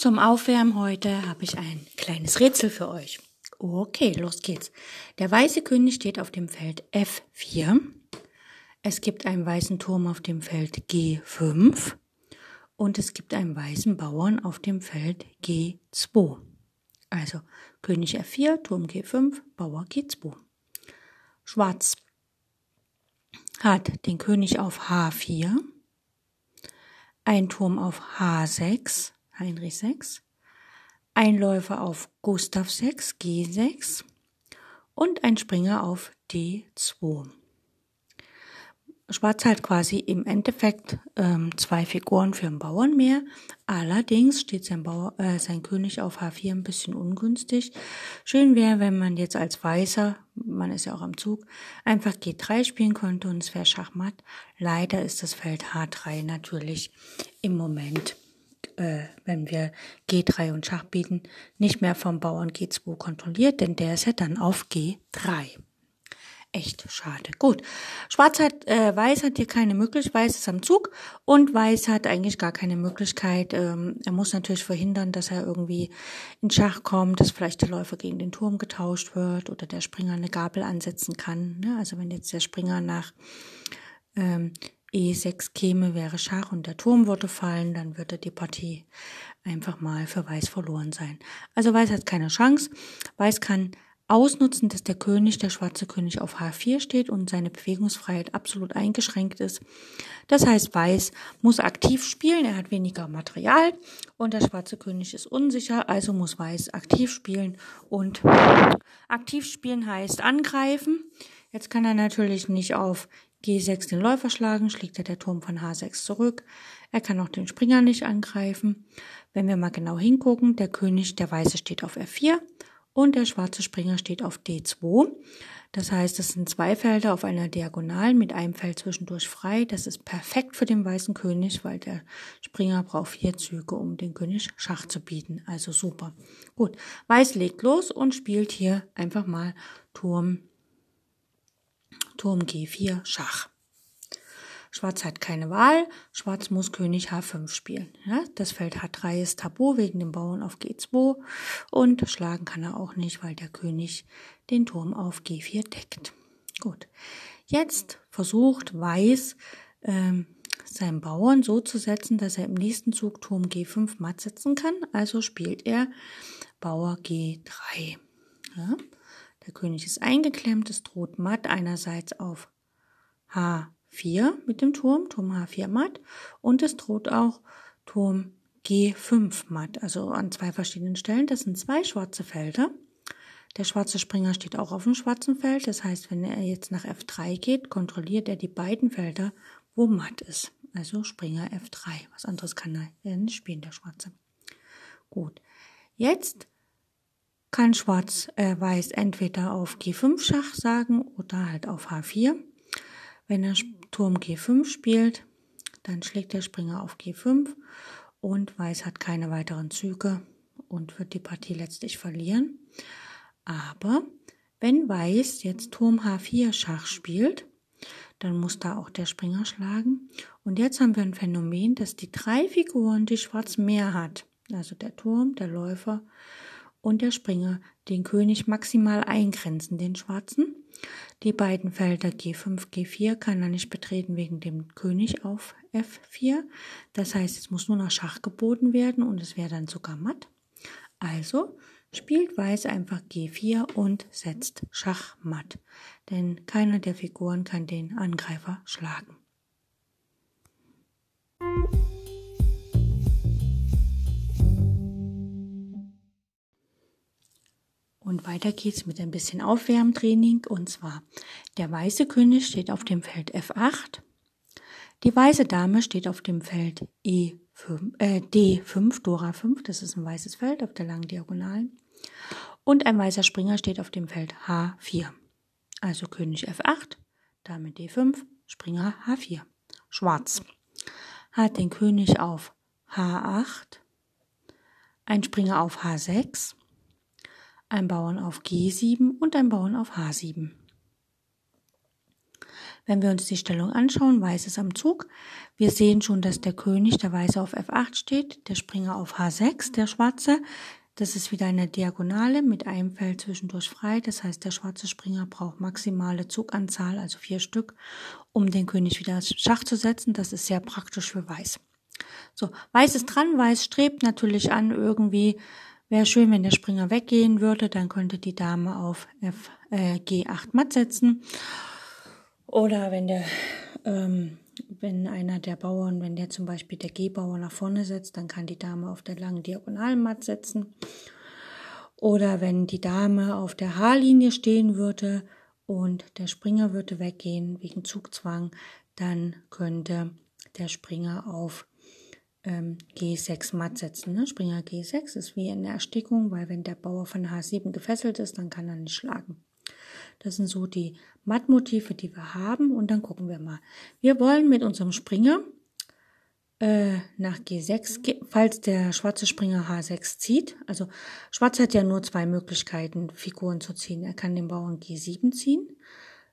Zum Aufwärmen heute habe ich ein kleines Rätsel für euch. Okay, los geht's. Der weiße König steht auf dem Feld F4. Es gibt einen weißen Turm auf dem Feld G5 und es gibt einen weißen Bauern auf dem Feld G2. Also König F4, Turm G5, Bauer G2. Schwarz hat den König auf H4, ein Turm auf H6, Heinrich 6, ein Läufer auf Gustav 6, G6 und ein Springer auf D2. Schwarz hat quasi im Endeffekt ähm, zwei Figuren für den Bauern mehr. Allerdings steht sein, Bauer, äh, sein König auf H4 ein bisschen ungünstig. Schön wäre, wenn man jetzt als Weißer, man ist ja auch am Zug, einfach G3 spielen könnte und es wäre Schachmatt. Leider ist das Feld H3 natürlich im Moment äh, wenn wir G3 und Schach bieten, nicht mehr vom Bauern G2 kontrolliert, denn der ist ja dann auf G3. Echt schade. Gut. Schwarz hat, äh, Weiß hat hier keine Möglichkeit, Weiß ist am Zug und Weiß hat eigentlich gar keine Möglichkeit. Ähm, er muss natürlich verhindern, dass er irgendwie in Schach kommt, dass vielleicht der Läufer gegen den Turm getauscht wird oder der Springer eine Gabel ansetzen kann. Ne? Also wenn jetzt der Springer nach ähm, E6 käme, wäre Schach und der Turm würde fallen, dann würde die Partie einfach mal für Weiß verloren sein. Also Weiß hat keine Chance. Weiß kann ausnutzen, dass der König, der schwarze König auf H4 steht und seine Bewegungsfreiheit absolut eingeschränkt ist. Das heißt, Weiß muss aktiv spielen, er hat weniger Material und der schwarze König ist unsicher, also muss Weiß aktiv spielen und aktiv spielen heißt angreifen. Jetzt kann er natürlich nicht auf G6 den Läufer schlagen, schlägt er der Turm von H6 zurück. Er kann auch den Springer nicht angreifen. Wenn wir mal genau hingucken, der König, der Weiße steht auf F4 und der schwarze Springer steht auf D2. Das heißt, es sind zwei Felder auf einer Diagonalen mit einem Feld zwischendurch frei. Das ist perfekt für den weißen König, weil der Springer braucht vier Züge, um den König Schach zu bieten. Also super. Gut, Weiß legt los und spielt hier einfach mal Turm Turm G4, Schach. Schwarz hat keine Wahl, Schwarz muss König H5 spielen. Ja, das Feld H3 ist tabu wegen dem Bauern auf G2 und schlagen kann er auch nicht, weil der König den Turm auf G4 deckt. Gut, jetzt versucht Weiß ähm, seinen Bauern so zu setzen, dass er im nächsten Zug Turm G5 matt setzen kann. Also spielt er Bauer G3. Ja. Der König ist eingeklemmt, es droht matt einerseits auf H4 mit dem Turm, Turm H4 matt, und es droht auch Turm G5 matt, also an zwei verschiedenen Stellen. Das sind zwei schwarze Felder. Der schwarze Springer steht auch auf dem schwarzen Feld, das heißt, wenn er jetzt nach F3 geht, kontrolliert er die beiden Felder, wo matt ist. Also Springer F3. Was anderes kann er nicht spielen, der Schwarze. Gut. Jetzt kann Schwarz-Weiß äh, entweder auf G5 Schach sagen oder halt auf H4. Wenn er Turm G5 spielt, dann schlägt der Springer auf G5 und Weiß hat keine weiteren Züge und wird die Partie letztlich verlieren. Aber wenn Weiß jetzt Turm H4 Schach spielt, dann muss da auch der Springer schlagen. Und jetzt haben wir ein Phänomen, dass die drei Figuren, die Schwarz mehr hat, also der Turm, der Läufer und der Springer den König maximal eingrenzen, den Schwarzen. Die beiden Felder G5, G4 kann er nicht betreten wegen dem König auf F4. Das heißt, es muss nur noch Schach geboten werden und es wäre dann sogar matt. Also spielt Weiß einfach G4 und setzt Schach matt, denn keiner der Figuren kann den Angreifer schlagen. Und weiter geht's mit ein bisschen Aufwärmtraining. Und zwar, der weiße König steht auf dem Feld F8. Die weiße Dame steht auf dem Feld E5. 5, äh, D5, Dora 5, das ist ein weißes Feld auf der langen Diagonalen. Und ein weißer Springer steht auf dem Feld H4. Also König F8, Dame D5, Springer H4. Schwarz hat den König auf H8, ein Springer auf H6, ein Bauern auf G7 und ein Bauern auf H7. Wenn wir uns die Stellung anschauen, Weiß ist am Zug. Wir sehen schon, dass der König, der Weiße auf F8 steht, der Springer auf H6, der Schwarze. Das ist wieder eine Diagonale mit einem Feld zwischendurch frei. Das heißt, der schwarze Springer braucht maximale Zuganzahl, also vier Stück, um den König wieder Schach zu setzen. Das ist sehr praktisch für Weiß. So, Weiß ist dran. Weiß strebt natürlich an, irgendwie Wäre schön, wenn der Springer weggehen würde, dann könnte die Dame auf F, äh, G8 matt setzen. Oder wenn der, ähm, wenn einer der Bauern, wenn der zum Beispiel der G-Bauer nach vorne setzt, dann kann die Dame auf der langen Diagonalen matt setzen. Oder wenn die Dame auf der H-Linie stehen würde und der Springer würde weggehen wegen Zugzwang, dann könnte der Springer auf ähm, G6 matt setzen. Ne? Springer G6 ist wie in der Erstickung, weil wenn der Bauer von H7 gefesselt ist, dann kann er nicht schlagen. Das sind so die Mattmotive, die wir haben. Und dann gucken wir mal. Wir wollen mit unserem Springer äh, nach G6, falls der schwarze Springer H6 zieht. Also Schwarz hat ja nur zwei Möglichkeiten, Figuren zu ziehen. Er kann den Bauern G7 ziehen.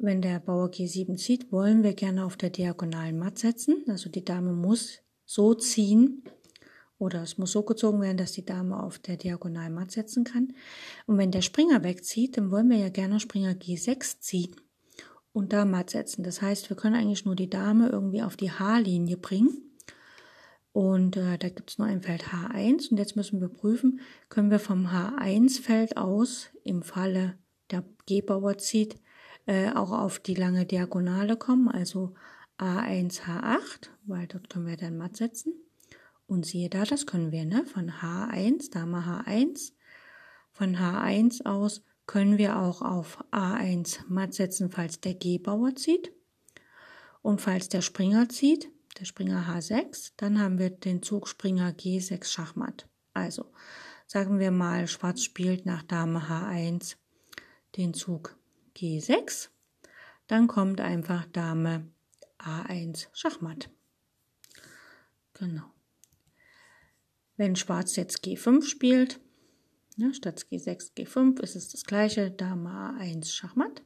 Wenn der Bauer G7 zieht, wollen wir gerne auf der diagonalen Matt setzen. Also die Dame muss so ziehen, oder es muss so gezogen werden, dass die Dame auf der Diagonal matt setzen kann. Und wenn der Springer wegzieht, dann wollen wir ja gerne Springer G6 ziehen und da matt setzen. Das heißt, wir können eigentlich nur die Dame irgendwie auf die H-Linie bringen. Und äh, da gibt es nur ein Feld H1. Und jetzt müssen wir prüfen, können wir vom H1-Feld aus, im Falle der G-Bauer zieht, äh, auch auf die lange Diagonale kommen, also A1, H8, weil dort können wir dann matt setzen. Und siehe da, das können wir, ne? Von H1, Dame H1. Von H1 aus können wir auch auf A1 matt setzen, falls der G-Bauer zieht. Und falls der Springer zieht, der Springer H6, dann haben wir den Zug Springer G6 Schachmatt. Also sagen wir mal, Schwarz spielt nach Dame H1 den Zug G6. Dann kommt einfach Dame A1 Schachmatt. Genau. Wenn Schwarz jetzt G5 spielt, ja, statt G6, G5 ist es das gleiche, Dame A1 Schachmatt.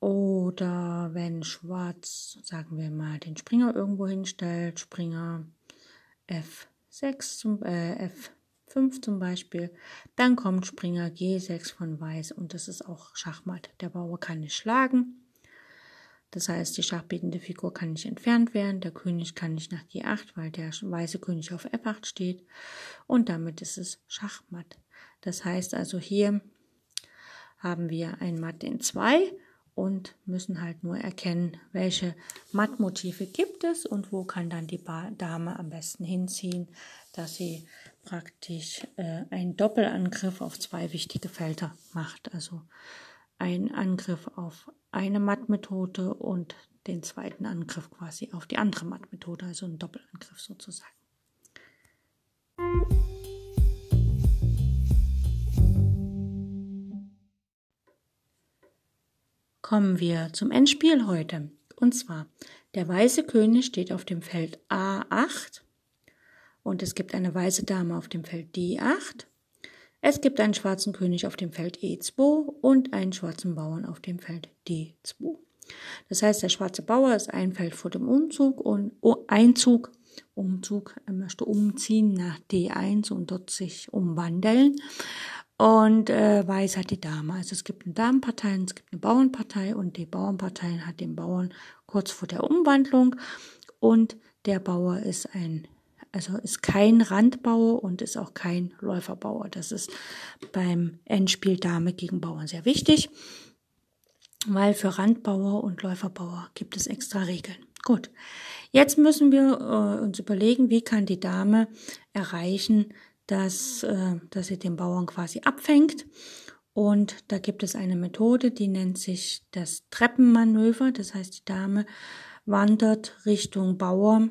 Oder wenn Schwarz, sagen wir mal, den Springer irgendwo hinstellt, Springer F6 zum, äh, F5 zum Beispiel, dann kommt Springer G6 von Weiß und das ist auch Schachmatt. Der Bauer kann nicht schlagen. Das heißt, die schachbietende Figur kann nicht entfernt werden, der König kann nicht nach G8, weil der weiße König auf F8 steht und damit ist es Schachmatt. Das heißt also hier haben wir ein Matt in 2 und müssen halt nur erkennen, welche Mattmotive gibt es und wo kann dann die Dame am besten hinziehen, dass sie praktisch äh, einen Doppelangriff auf zwei wichtige Felder macht. Also ein Angriff auf eine Mattmethode und den zweiten Angriff quasi auf die andere Mattmethode, also ein Doppelangriff sozusagen. Kommen wir zum Endspiel heute. Und zwar, der weiße König steht auf dem Feld A8 und es gibt eine weiße Dame auf dem Feld D8 es gibt einen schwarzen König auf dem Feld E2 und einen schwarzen Bauern auf dem Feld D2. Das heißt, der schwarze Bauer ist ein Feld vor dem Umzug und oh, Einzug, Umzug, er möchte umziehen nach D1 und dort sich umwandeln. Und äh, Weiß hat die Dame. Also es gibt eine Damenpartei es gibt eine Bauernpartei und die Bauernpartei hat den Bauern kurz vor der Umwandlung und der Bauer ist ein also ist kein Randbauer und ist auch kein Läuferbauer. Das ist beim Endspiel Dame gegen Bauern sehr wichtig, weil für Randbauer und Läuferbauer gibt es extra Regeln. Gut, jetzt müssen wir äh, uns überlegen, wie kann die Dame erreichen, dass, äh, dass sie den Bauern quasi abfängt. Und da gibt es eine Methode, die nennt sich das Treppenmanöver. Das heißt, die Dame wandert Richtung Bauer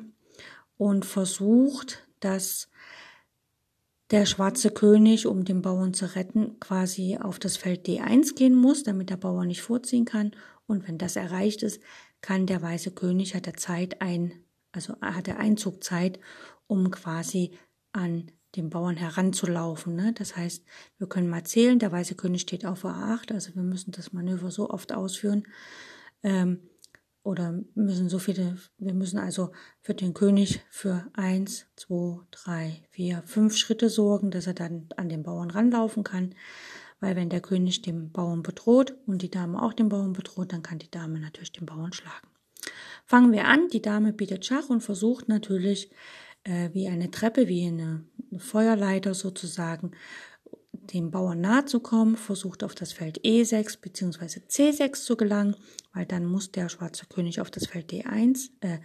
und versucht, dass der schwarze König, um den Bauern zu retten, quasi auf das Feld D1 gehen muss, damit der Bauer nicht vorziehen kann. Und wenn das erreicht ist, kann der weiße König, hat er Zeit ein, also hat er Einzugzeit, um quasi an den Bauern heranzulaufen. Ne? Das heißt, wir können mal zählen, der weiße König steht auf A8, also wir müssen das Manöver so oft ausführen, ähm, oder müssen so viele, wir müssen also für den König für eins, zwei, drei, vier, fünf Schritte sorgen, dass er dann an den Bauern ranlaufen kann. Weil wenn der König den Bauern bedroht und die Dame auch den Bauern bedroht, dann kann die Dame natürlich den Bauern schlagen. Fangen wir an. Die Dame bietet Schach und versucht natürlich äh, wie eine Treppe, wie eine, eine Feuerleiter sozusagen, dem Bauern nahe zu kommen, versucht auf das Feld E6 bzw. C6 zu gelangen, weil dann muss der schwarze König auf das Feld D1, äh,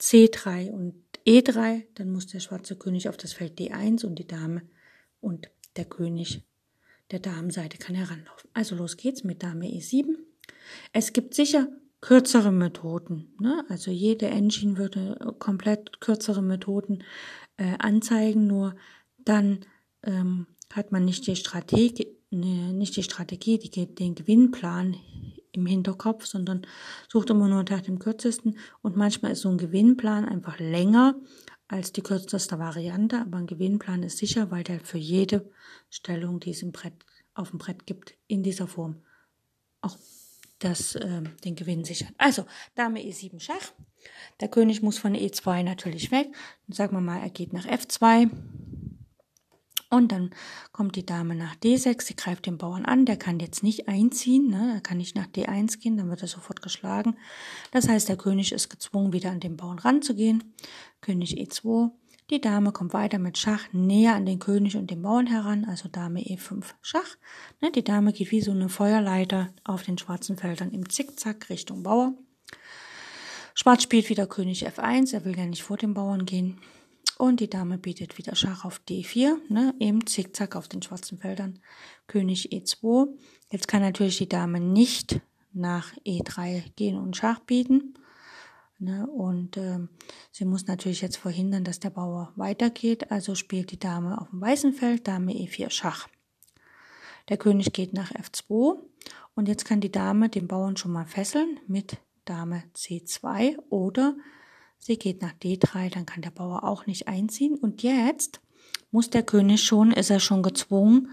C3 und E3, dann muss der schwarze König auf das Feld D1 und die Dame und der König der Damenseite kann heranlaufen. Also los geht's mit Dame E7. Es gibt sicher kürzere Methoden. Ne? Also jede Engine würde komplett kürzere Methoden äh, anzeigen, nur dann ähm, hat man nicht die Strategie, ne, nicht die Strategie, die, den Gewinnplan im Hinterkopf, sondern sucht immer nur nach dem kürzesten. Und manchmal ist so ein Gewinnplan einfach länger als die kürzeste Variante, aber ein Gewinnplan ist sicher, weil der für jede Stellung, die es im Brett, auf dem Brett gibt, in dieser Form auch das, äh, den Gewinn sichert. Also, Dame E7 Schach. Der König muss von E2 natürlich weg. Dann sagen wir mal, er geht nach F2. Und dann kommt die Dame nach D6, sie greift den Bauern an, der kann jetzt nicht einziehen, ne? er kann nicht nach D1 gehen, dann wird er sofort geschlagen. Das heißt, der König ist gezwungen, wieder an den Bauern ranzugehen. König E2, die Dame kommt weiter mit Schach näher an den König und den Bauern heran, also Dame E5 Schach. Ne? Die Dame geht wie so eine Feuerleiter auf den schwarzen Feldern im Zickzack Richtung Bauer. Schwarz spielt wieder König F1, er will ja nicht vor den Bauern gehen. Und die Dame bietet wieder Schach auf D4, ne, eben zickzack auf den schwarzen Feldern. König E2. Jetzt kann natürlich die Dame nicht nach E3 gehen und Schach bieten. Ne, und ähm, sie muss natürlich jetzt verhindern, dass der Bauer weitergeht. Also spielt die Dame auf dem weißen Feld Dame E4 Schach. Der König geht nach F2 und jetzt kann die Dame den Bauern schon mal fesseln mit Dame C2 oder Sie geht nach D3, dann kann der Bauer auch nicht einziehen. Und jetzt muss der König schon, ist er schon gezwungen,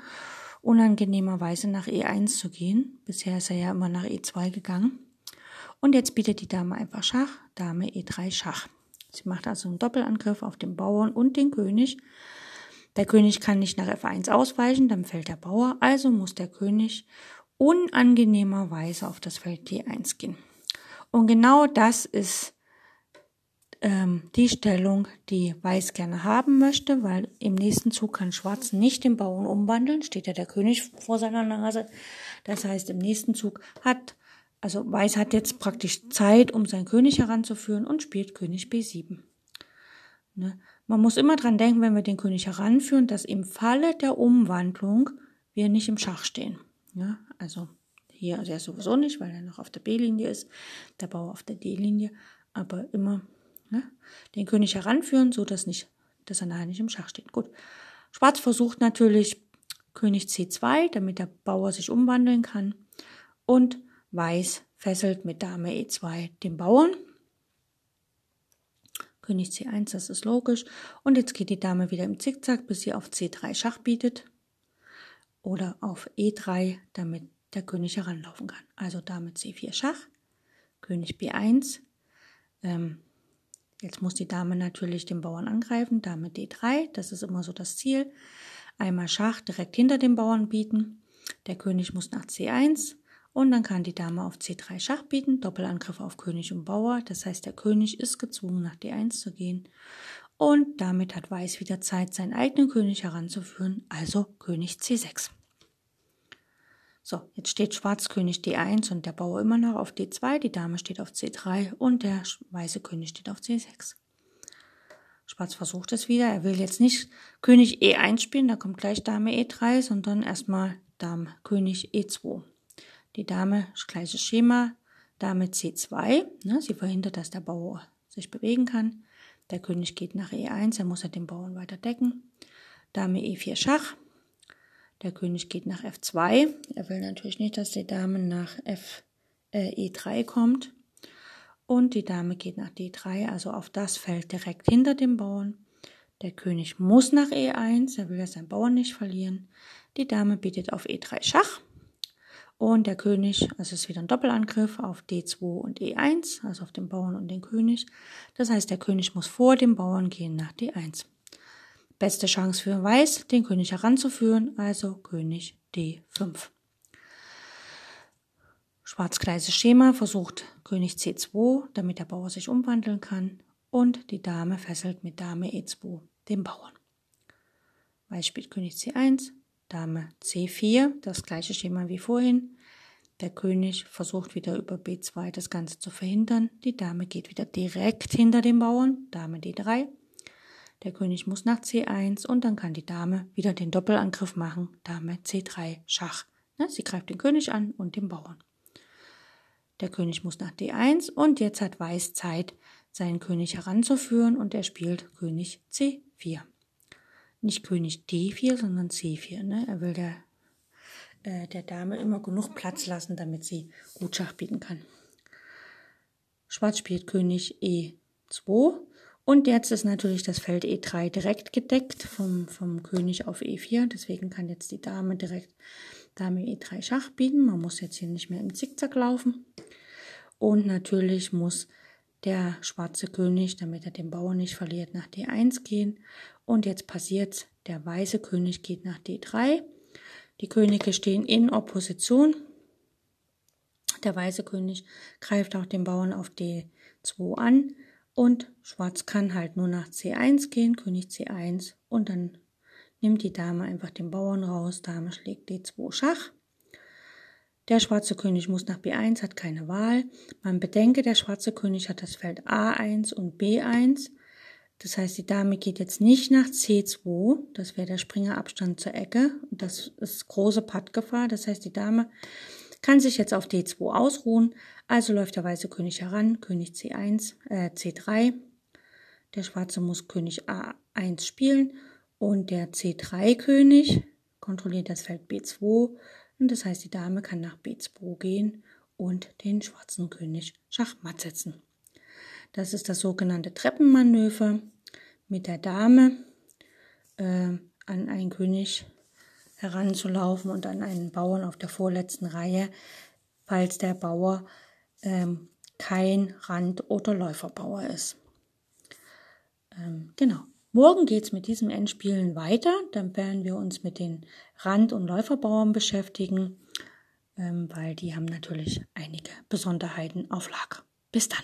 unangenehmerweise nach E1 zu gehen. Bisher ist er ja immer nach E2 gegangen. Und jetzt bietet die Dame einfach Schach, Dame E3 Schach. Sie macht also einen Doppelangriff auf den Bauern und den König. Der König kann nicht nach F1 ausweichen, dann fällt der Bauer, also muss der König unangenehmerweise auf das Feld D1 gehen. Und genau das ist ähm, die Stellung, die Weiß gerne haben möchte, weil im nächsten Zug kann Schwarz nicht den Bauern umwandeln, steht ja der König vor seiner Nase. Das heißt, im nächsten Zug hat, also Weiß hat jetzt praktisch Zeit, um seinen König heranzuführen und spielt König B7. Ne? Man muss immer dran denken, wenn wir den König heranführen, dass im Falle der Umwandlung wir nicht im Schach stehen. Ja, also hier also er sowieso nicht, weil er noch auf der B-Linie ist, der Bauer auf der D-Linie, aber immer Ne? Den König heranführen, so dass nicht, dass er nachher nicht im Schach steht. Gut. Schwarz versucht natürlich König C2, damit der Bauer sich umwandeln kann. Und Weiß fesselt mit Dame E2 den Bauern. König C1, das ist logisch. Und jetzt geht die Dame wieder im Zickzack, bis sie auf C3 Schach bietet. Oder auf E3, damit der König heranlaufen kann. Also Dame C4 Schach, König B1, ähm, Jetzt muss die Dame natürlich den Bauern angreifen, Dame D3, das ist immer so das Ziel. Einmal Schach direkt hinter dem Bauern bieten. Der König muss nach C1 und dann kann die Dame auf C3 Schach bieten, Doppelangriff auf König und Bauer. Das heißt, der König ist gezwungen, nach D1 zu gehen. Und damit hat Weiß wieder Zeit, seinen eigenen König heranzuführen, also König C6. So, jetzt steht Schwarz König D1 und der Bauer immer noch auf D2, die Dame steht auf C3 und der weiße König steht auf C6. Schwarz versucht es wieder, er will jetzt nicht König E1 spielen, da kommt gleich Dame E3, sondern erstmal Dame König E2. Die Dame, gleiches Schema, Dame C2, ne, sie verhindert, dass der Bauer sich bewegen kann. Der König geht nach E1, er muss ja den Bauern weiter decken. Dame E4 Schach. Der König geht nach F2. Er will natürlich nicht, dass die Dame nach F, äh, E3 kommt. Und die Dame geht nach D3, also auf das Feld direkt hinter dem Bauern. Der König muss nach E1, er will ja seinen Bauern nicht verlieren. Die Dame bietet auf E3 Schach. Und der König, also es ist wieder ein Doppelangriff auf D2 und E1, also auf den Bauern und den König. Das heißt, der König muss vor dem Bauern gehen nach D1. Beste Chance für Weiß, den König heranzuführen, also König D5. Schwarz-gleiches Schema versucht König C2, damit der Bauer sich umwandeln kann und die Dame fesselt mit Dame E2 den Bauern. Weiß spielt König C1, Dame C4, das gleiche Schema wie vorhin. Der König versucht wieder über B2 das Ganze zu verhindern. Die Dame geht wieder direkt hinter dem Bauern, Dame D3. Der König muss nach C1 und dann kann die Dame wieder den Doppelangriff machen, Dame C3 Schach. Ne, sie greift den König an und den Bauern. Der König muss nach D1 und jetzt hat Weiß Zeit, seinen König heranzuführen und er spielt König C4 nicht König D4, sondern C4. Ne? Er will der, äh, der Dame immer genug Platz lassen, damit sie gut Schach bieten kann. Schwarz spielt König E2 und jetzt ist natürlich das Feld E3 direkt gedeckt vom, vom König auf E4. Deswegen kann jetzt die Dame direkt Dame E3 Schach bieten. Man muss jetzt hier nicht mehr im Zickzack laufen. Und natürlich muss der schwarze König, damit er den Bauern nicht verliert, nach D1 gehen. Und jetzt passiert, der weiße König geht nach D3. Die Könige stehen in Opposition. Der weiße König greift auch den Bauern auf D2 an und Schwarz kann halt nur nach C1 gehen, König C1 und dann nimmt die Dame einfach den Bauern raus, Dame schlägt D2 Schach. Der schwarze König muss nach B1, hat keine Wahl. Man bedenke, der schwarze König hat das Feld A1 und B1. Das heißt, die Dame geht jetzt nicht nach C2, das wäre der Springerabstand zur Ecke. Das ist große Pattgefahr. Das heißt, die Dame kann sich jetzt auf D2 ausruhen. Also läuft der weiße König heran, König C1, äh, C3. Der schwarze muss König A1 spielen und der C3-König kontrolliert das Feld B2 und das heißt, die Dame kann nach B2 gehen und den schwarzen König Schachmatt setzen. Das ist das sogenannte Treppenmanöver mit der Dame äh, an einen König heranzulaufen und an einen Bauern auf der vorletzten Reihe, falls der Bauer ähm, kein Rand- oder Läuferbauer ist. Ähm, genau. Morgen geht's mit diesem Endspielen weiter. Dann werden wir uns mit den Rand- und Läuferbauern beschäftigen, ähm, weil die haben natürlich einige Besonderheiten auf Lager. Bis dann.